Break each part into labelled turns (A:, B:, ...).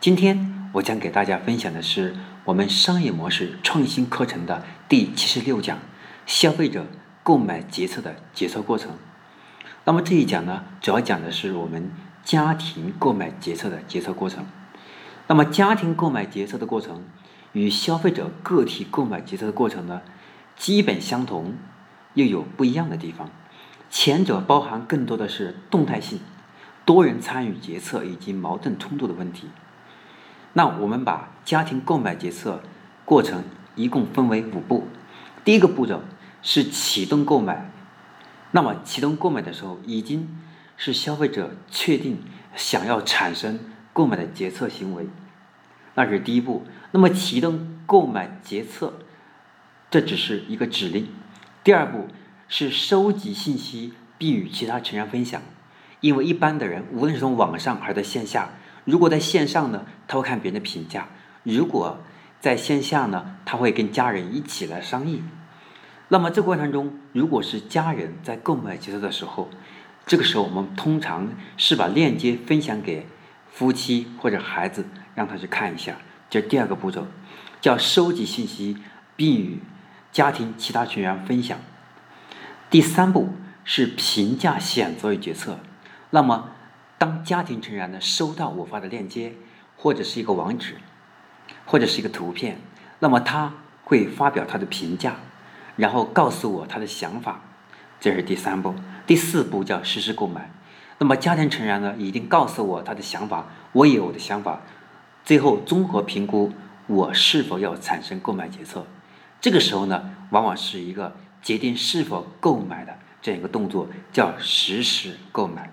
A: 今天我将给大家分享的是我们商业模式创新课程的第七十六讲：消费者购买决策的决策过程。那么这一讲呢，主要讲的是我们家庭购买决策的决策过程。那么家庭购买决策的过程与消费者个体购买决策的过程呢，基本相同，又有不一样的地方。前者包含更多的是动态性、多人参与决策以及矛盾冲突的问题。那我们把家庭购买决策过程一共分为五步。第一个步骤是启动购买。那么启动购买的时候，已经是消费者确定想要产生购买的决策行为，那是第一步。那么启动购买决策，这只是一个指令。第二步是收集信息并与其他成员分享，因为一般的人无论是从网上还是在线下。如果在线上呢，他会看别人的评价；如果在线下呢，他会跟家人一起来商议。那么这过程中，如果是家人在购买决策的时候，这个时候我们通常是把链接分享给夫妻或者孩子，让他去看一下。这第二个步骤，叫收集信息并与家庭其他成员分享。第三步是评价选择与决策。那么。当家庭成员呢收到我发的链接，或者是一个网址，或者是一个图片，那么他会发表他的评价，然后告诉我他的想法，这是第三步。第四步叫实时购买。那么家庭成员呢一定告诉我他的想法，我有我的想法，最后综合评估我是否要产生购买决策。这个时候呢，往往是一个决定是否购买的这样一个动作，叫实时购买。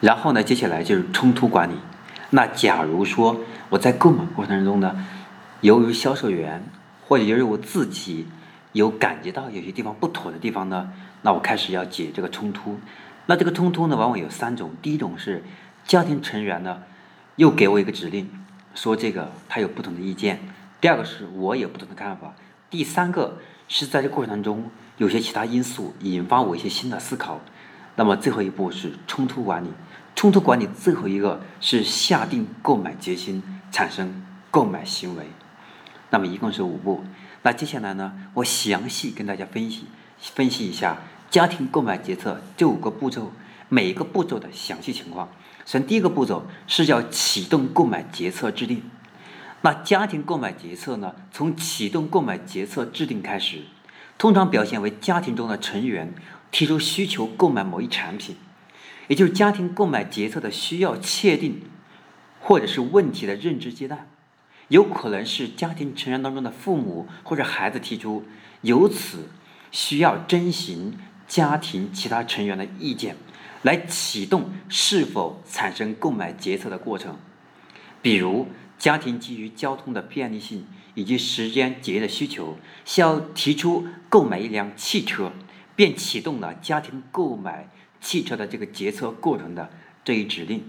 A: 然后呢，接下来就是冲突管理。那假如说我在购买过程中呢，由于销售员或者由于我自己有感觉到有些地方不妥的地方呢，那我开始要解这个冲突。那这个冲突呢，往往有三种：第一种是家庭成员呢又给我一个指令，说这个他有不同的意见；第二个是我有不同的看法；第三个是在这过程当中有些其他因素引发我一些新的思考。那么最后一步是冲突管理。冲突管理最后一个是下定购买决心，产生购买行为。那么一共是五步。那接下来呢，我详细跟大家分析分析一下家庭购买决策这五个步骤每一个步骤的详细情况。首先，第一个步骤是叫启动购买决策制定。那家庭购买决策呢，从启动购买决策制定开始，通常表现为家庭中的成员提出需求购买某一产品。也就是家庭购买决策的需要确定，或者是问题的认知阶段，有可能是家庭成员当中的父母或者孩子提出，由此需要征询家庭其他成员的意见，来启动是否产生购买决策的过程。比如，家庭基于交通的便利性以及时间节约的需求，需要提出购买一辆汽车，便启动了家庭购买。汽车的这个决策过程的这一指令，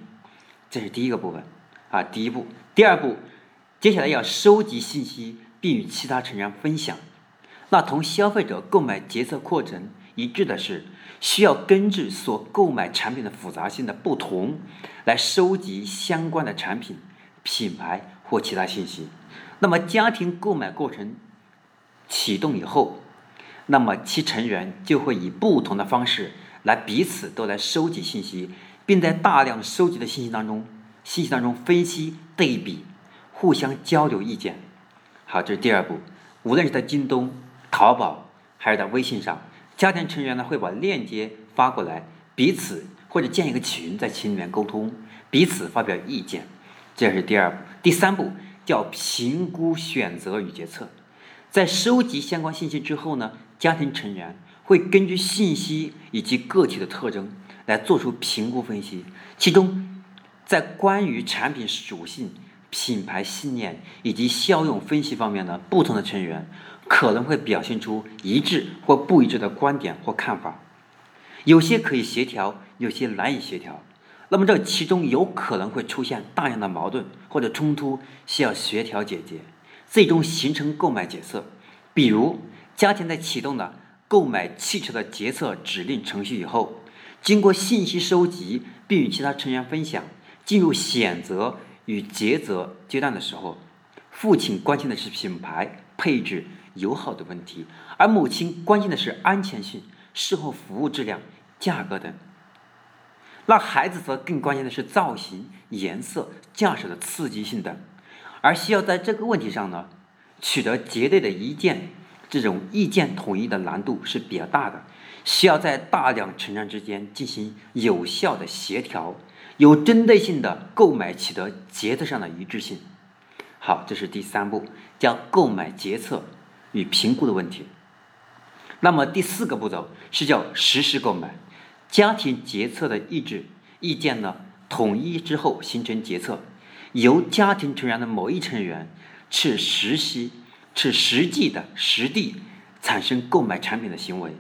A: 这是第一个部分啊，第一步。第二步，接下来要收集信息并与其他成员分享。那同消费者购买决策过程一致的是，需要根据所购买产品的复杂性的不同，来收集相关的产品、品牌或其他信息。那么家庭购买过程启动以后，那么其成员就会以不同的方式。来彼此都来收集信息，并在大量收集的信息当中，信息当中分析对比，互相交流意见。好，这是第二步。无论是在京东、淘宝，还是在微信上，家庭成员呢会把链接发过来，彼此或者建一个群，在群里面沟通，彼此发表意见。这是第二步。第三步叫评估选择与决策。在收集相关信息之后呢，家庭成员。会根据信息以及个体的特征来做出评估分析，其中在关于产品属性、品牌信念以及效用分析方面的不同的成员，可能会表现出一致或不一致的观点或看法。有些可以协调，有些难以协调。那么这其中有可能会出现大量的矛盾或者冲突，需要协调解决，最终形成购买决策。比如，家庭在启动的购买汽车的决策指令程序以后，经过信息收集并与其他成员分享，进入选择与抉择阶段的时候，父亲关心的是品牌、配置、油耗的问题，而母亲关心的是安全性、售后服务质量、价格等。那孩子则更关心的是造型、颜色、驾驶的刺激性等，而需要在这个问题上呢，取得绝对的一见，这种意见统一的难度是比较大的，需要在大量成员之间进行有效的协调，有针对性的购买取得决策上的一致性。好，这是第三步，叫购买决策与评估的问题。那么第四个步骤是叫实施购买。家庭决策的意志意见呢，统一之后形成决策，由家庭成员的某一成员去实习、是实际的实地产生购买产品的行为。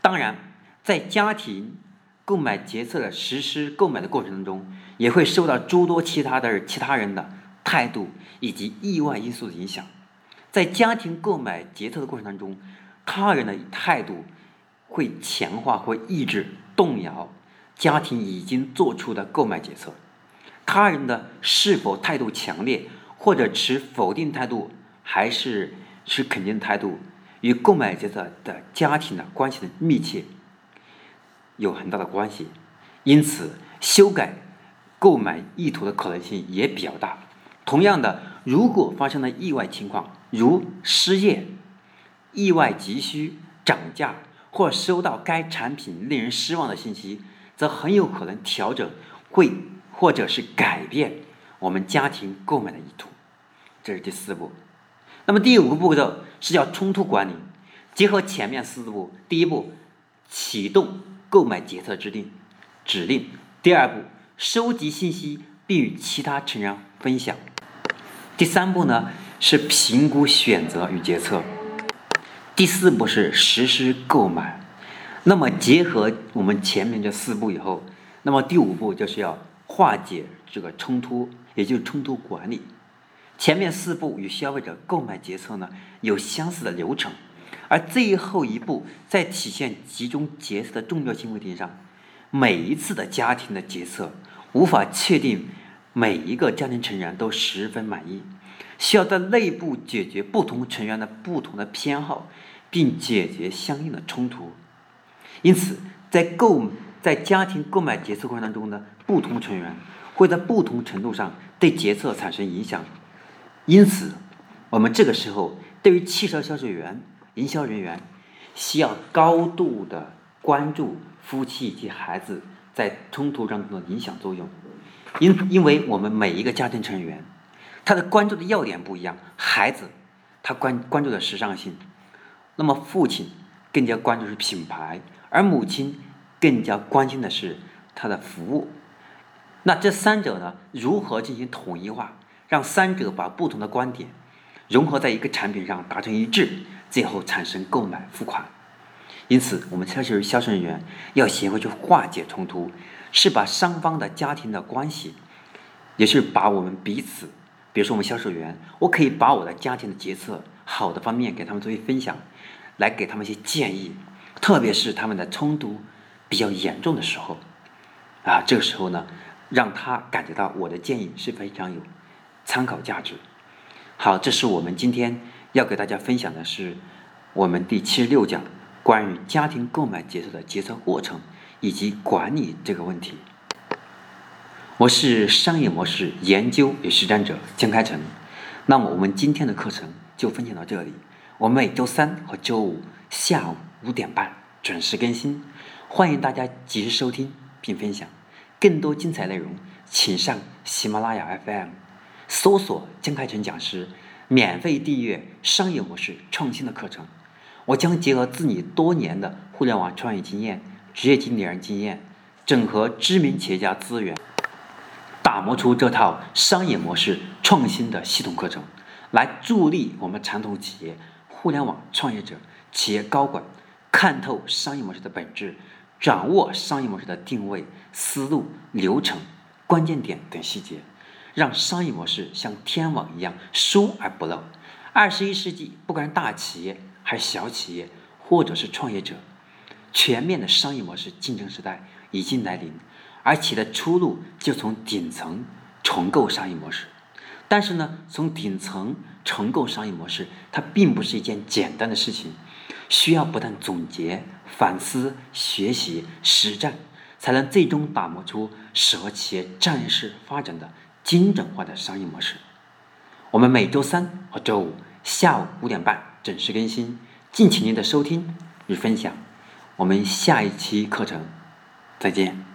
A: 当然，在家庭购买决策的实施购买的过程当中，也会受到诸多其他的其他人的态度以及意外因素的影响。在家庭购买决策的过程当中，他人的态度会强化或抑制。动摇家庭已经做出的购买决策，他人的是否态度强烈，或者持否定态度，还是持肯定态度，与购买决策的家庭的关系的密切有很大的关系。因此，修改购买意图的可能性也比较大。同样的，如果发生了意外情况，如失业、意外急需、涨价。或收到该产品令人失望的信息，则很有可能调整会或者是改变我们家庭购买的意图。这是第四步。那么第五个步骤是叫冲突管理，结合前面四步：第一步，启动购买决策制定指令；第二步，收集信息并与其他成员分享；第三步呢是评估选择与决策。第四步是实施购买，那么结合我们前面这四步以后，那么第五步就是要化解这个冲突，也就是冲突管理。前面四步与消费者购买决策呢有相似的流程，而最后一步在体现集中决策的重要性问题上，每一次的家庭的决策无法确定每一个家庭成员都十分满意。需要在内部解决不同成员的不同的偏好，并解决相应的冲突。因此，在购在家庭购买决策过程当中呢，不同成员会在不同程度上对决策产生影响。因此，我们这个时候对于汽车销售员、营销人员，需要高度的关注夫妻以及孩子在冲突当中的影响作用。因因为我们每一个家庭成员。他的关注的要点不一样，孩子他关关注的时尚性，那么父亲更加关注是品牌，而母亲更加关心的是他的服务。那这三者呢，如何进行统一化，让三者把不同的观点融合在一个产品上达成一致，最后产生购买付款。因此，我们销售销售人员要学会去化解冲突，是把双方的家庭的关系，也是把我们彼此。比如说，我们销售员，我可以把我的家庭的决策好的方面给他们作为分享，来给他们一些建议，特别是他们的冲突比较严重的时候，啊，这个时候呢，让他感觉到我的建议是非常有参考价值。好，这是我们今天要给大家分享的是我们第七十六讲关于家庭购买决策的决策过程以及管理这个问题。我是商业模式研究与实战者江开成，那么我们今天的课程就分享到这里。我们每周三和周五下午五点半准时更新，欢迎大家及时收听并分享。更多精彩内容，请上喜马拉雅 FM 搜索江开成讲师，免费订阅商业模式创新的课程。我将结合自己多年的互联网创业经验、职业经理人经验，整合知名企业家资源。打磨出这套商业模式创新的系统课程，来助力我们传统企业、互联网创业者、企业高管看透商业模式的本质，掌握商业模式的定位、思路、流程、关键点等细节，让商业模式像天网一样疏而不漏。二十一世纪，不管是大企业还是小企业，或者是创业者，全面的商业模式竞争时代已经来临。而企业的出路就从顶层重构商业模式，但是呢，从顶层重构商业模式，它并不是一件简单的事情，需要不断总结、反思、学习、实战，才能最终打磨出适合企业战略式发展的精准化的商业模式。我们每周三和周五下午五点半准时更新，敬请您的收听与分享。我们下一期课程再见。